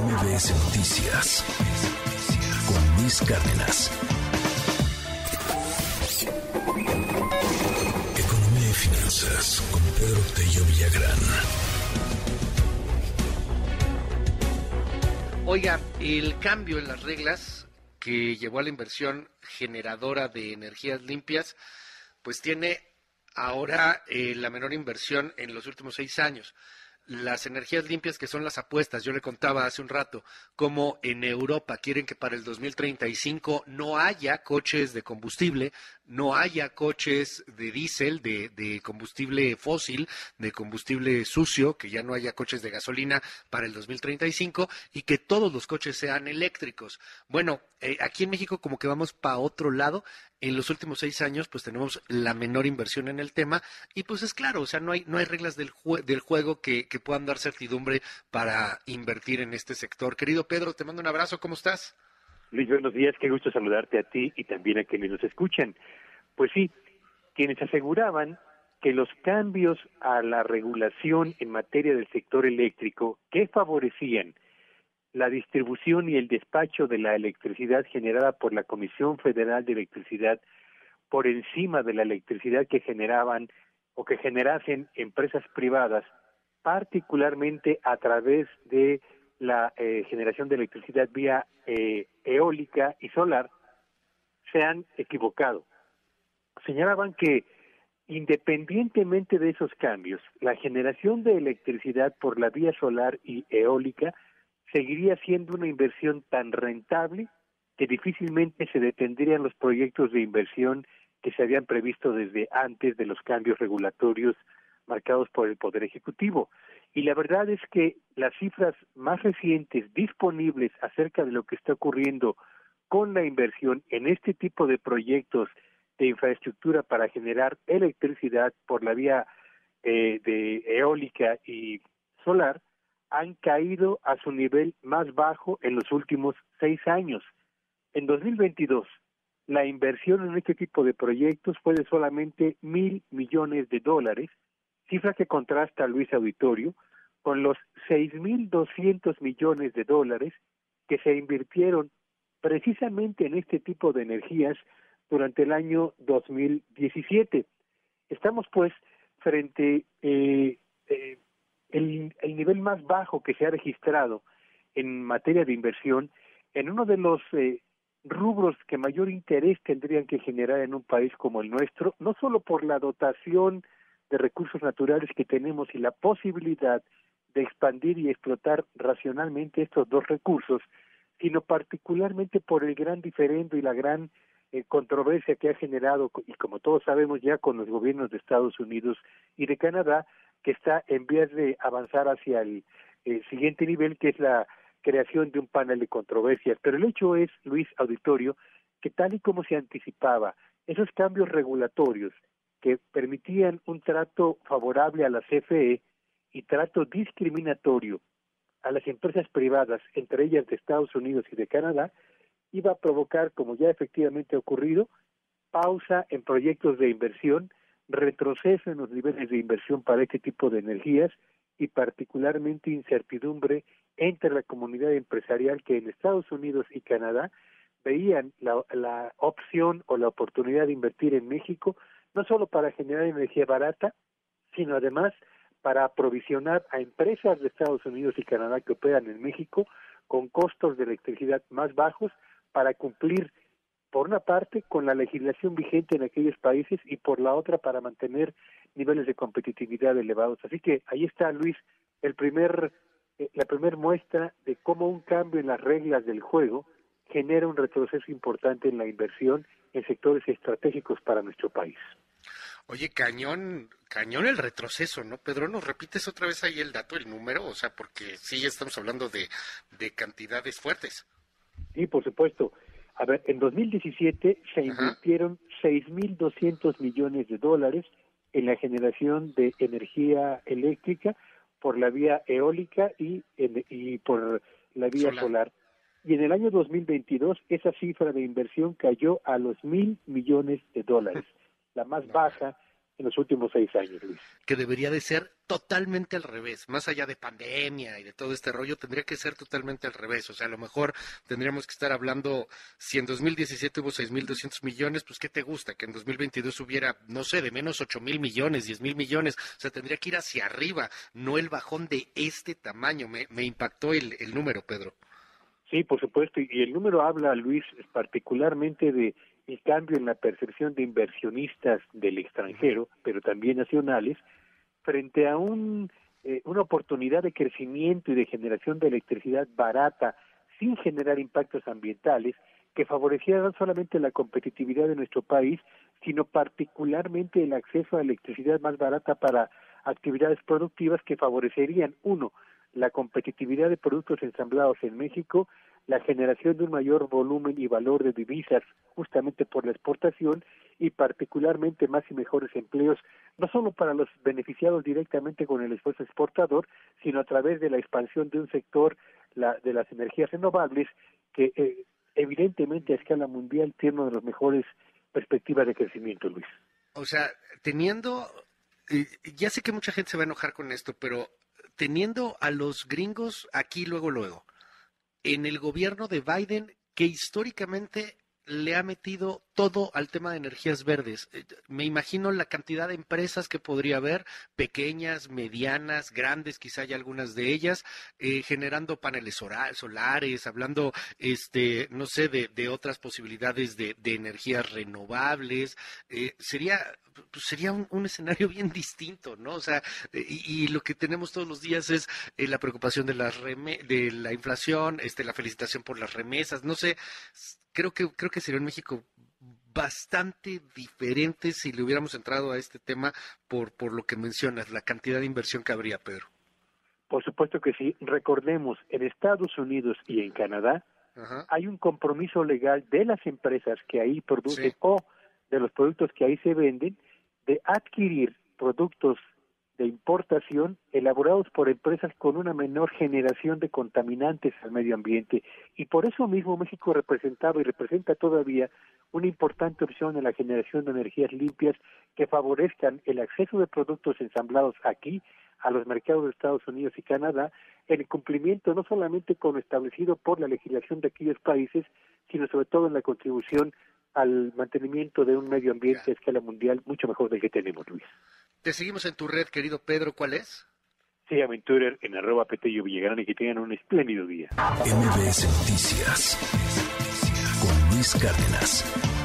MBS Noticias con Luis Cárdenas. Economía y finanzas con Pedro Tello Villagrán. Oiga, el cambio en las reglas que llevó a la inversión generadora de energías limpias, pues tiene ahora eh, la menor inversión en los últimos seis años las energías limpias que son las apuestas. Yo le contaba hace un rato cómo en Europa quieren que para el 2035 no haya coches de combustible, no haya coches de diésel, de, de, combustible fósil, de combustible sucio, que ya no haya coches de gasolina para el 2035 y que todos los coches sean eléctricos. Bueno, eh, aquí en México como que vamos para otro lado en los últimos seis años pues tenemos la menor inversión en el tema y pues es claro, o sea, no hay, no hay reglas del, del juego que, que puedan dar certidumbre para invertir en este sector. Querido Pedro, te mando un abrazo, ¿cómo estás? Luis, buenos días, qué gusto saludarte a ti y también a quienes nos escuchan. Pues sí, quienes aseguraban que los cambios a la regulación en materia del sector eléctrico que favorecían la distribución y el despacho de la electricidad generada por la Comisión Federal de Electricidad por encima de la electricidad que generaban o que generasen empresas privadas, particularmente a través de la eh, generación de electricidad vía eh, eólica y solar, se han equivocado. Señalaban que independientemente de esos cambios, la generación de electricidad por la vía solar y eólica seguiría siendo una inversión tan rentable que difícilmente se detendrían los proyectos de inversión que se habían previsto desde antes de los cambios regulatorios marcados por el Poder Ejecutivo. Y la verdad es que las cifras más recientes disponibles acerca de lo que está ocurriendo con la inversión en este tipo de proyectos de infraestructura para generar electricidad por la vía eh, de eólica y solar, han caído a su nivel más bajo en los últimos seis años. En 2022, la inversión en este tipo de proyectos fue de solamente mil millones de dólares, cifra que contrasta Luis Auditorio con los seis mil doscientos millones de dólares que se invirtieron precisamente en este tipo de energías durante el año 2017. Estamos pues frente eh, eh, el, el nivel más bajo que se ha registrado en materia de inversión en uno de los eh, rubros que mayor interés tendrían que generar en un país como el nuestro, no solo por la dotación de recursos naturales que tenemos y la posibilidad de expandir y explotar racionalmente estos dos recursos, sino particularmente por el gran diferendo y la gran eh, controversia que ha generado, y como todos sabemos ya con los gobiernos de Estados Unidos y de Canadá, que está en vías de avanzar hacia el, siguiente nivel, que es la creación de un panel de controversias. Pero el hecho es, Luis Auditorio, que tal y como se anticipaba, esos cambios regulatorios que permitían un trato favorable a la CFE y trato discriminatorio a las empresas privadas, entre ellas de Estados Unidos y de Canadá, iba a provocar, como ya efectivamente ha ocurrido, pausa en proyectos de inversión retroceso en los niveles de inversión para este tipo de energías y particularmente incertidumbre entre la comunidad empresarial que en Estados Unidos y Canadá veían la, la opción o la oportunidad de invertir en México no solo para generar energía barata, sino además para aprovisionar a empresas de Estados Unidos y Canadá que operan en México con costos de electricidad más bajos para cumplir por una parte con la legislación vigente en aquellos países y por la otra para mantener niveles de competitividad elevados. Así que ahí está, Luis, el primer, eh, la primera muestra de cómo un cambio en las reglas del juego genera un retroceso importante en la inversión en sectores estratégicos para nuestro país. Oye, cañón, cañón el retroceso, ¿no? Pedro, ¿nos repites otra vez ahí el dato, el número? O sea, porque sí estamos hablando de, de cantidades fuertes. Sí, por supuesto. A ver, en 2017 se invirtieron 6.200 millones de dólares en la generación de energía eléctrica por la vía eólica y, y por la vía solar. Y en el año 2022 esa cifra de inversión cayó a los mil millones de dólares, la más baja en los últimos seis años, Luis. Que debería de ser totalmente al revés, más allá de pandemia y de todo este rollo, tendría que ser totalmente al revés. O sea, a lo mejor tendríamos que estar hablando, si en 2017 hubo 6.200 millones, pues ¿qué te gusta? Que en 2022 hubiera, no sé, de menos 8.000 millones, 10.000 millones. O sea, tendría que ir hacia arriba, no el bajón de este tamaño. Me, me impactó el, el número, Pedro. Sí, por supuesto, y el número habla, Luis, particularmente de el cambio en la percepción de inversionistas del extranjero, pero también nacionales, frente a un, eh, una oportunidad de crecimiento y de generación de electricidad barata sin generar impactos ambientales que favoreciera no solamente la competitividad de nuestro país, sino particularmente el acceso a electricidad más barata para actividades productivas que favorecerían, uno, la competitividad de productos ensamblados en México la generación de un mayor volumen y valor de divisas justamente por la exportación y particularmente más y mejores empleos, no solo para los beneficiados directamente con el esfuerzo exportador, sino a través de la expansión de un sector la, de las energías renovables que eh, evidentemente a escala mundial tiene una de las mejores perspectivas de crecimiento, Luis. O sea, teniendo, eh, ya sé que mucha gente se va a enojar con esto, pero teniendo a los gringos aquí luego, luego, en el gobierno de Biden que históricamente le ha metido todo al tema de energías verdes. Eh, me imagino la cantidad de empresas que podría haber, pequeñas, medianas, grandes, quizá hay algunas de ellas, eh, generando paneles solares, hablando, este, no sé, de, otras posibilidades de, energías renovables. Eh, sería pues sería un, escenario bien distinto, ¿no? O sea, y, lo que tenemos todos los días es la preocupación de la, de la inflación, este, la felicitación por las remesas, no sé, creo que, creo que sería en México bastante diferente si le hubiéramos entrado a este tema por, por lo que mencionas, la cantidad de inversión que habría, Pedro. Por supuesto que sí. Recordemos, en Estados Unidos y en Canadá hay un compromiso legal de las empresas que ahí producen o de los productos que ahí se venden de adquirir productos de importación elaborados por empresas con una menor generación de contaminantes al medio ambiente y por eso mismo México representaba y representa todavía una importante opción en la generación de energías limpias que favorezcan el acceso de productos ensamblados aquí a los mercados de Estados Unidos y Canadá en cumplimiento no solamente con lo establecido por la legislación de aquellos países, sino sobre todo en la contribución al mantenimiento de un medio ambiente a escala mundial mucho mejor del que tenemos, Luis. Te seguimos en tu red, querido Pedro. ¿Cuál es? Sí, Aventurer en arroba Petello Villagrán y que tengan un espléndido día. MBS Noticias con Luis Cárdenas.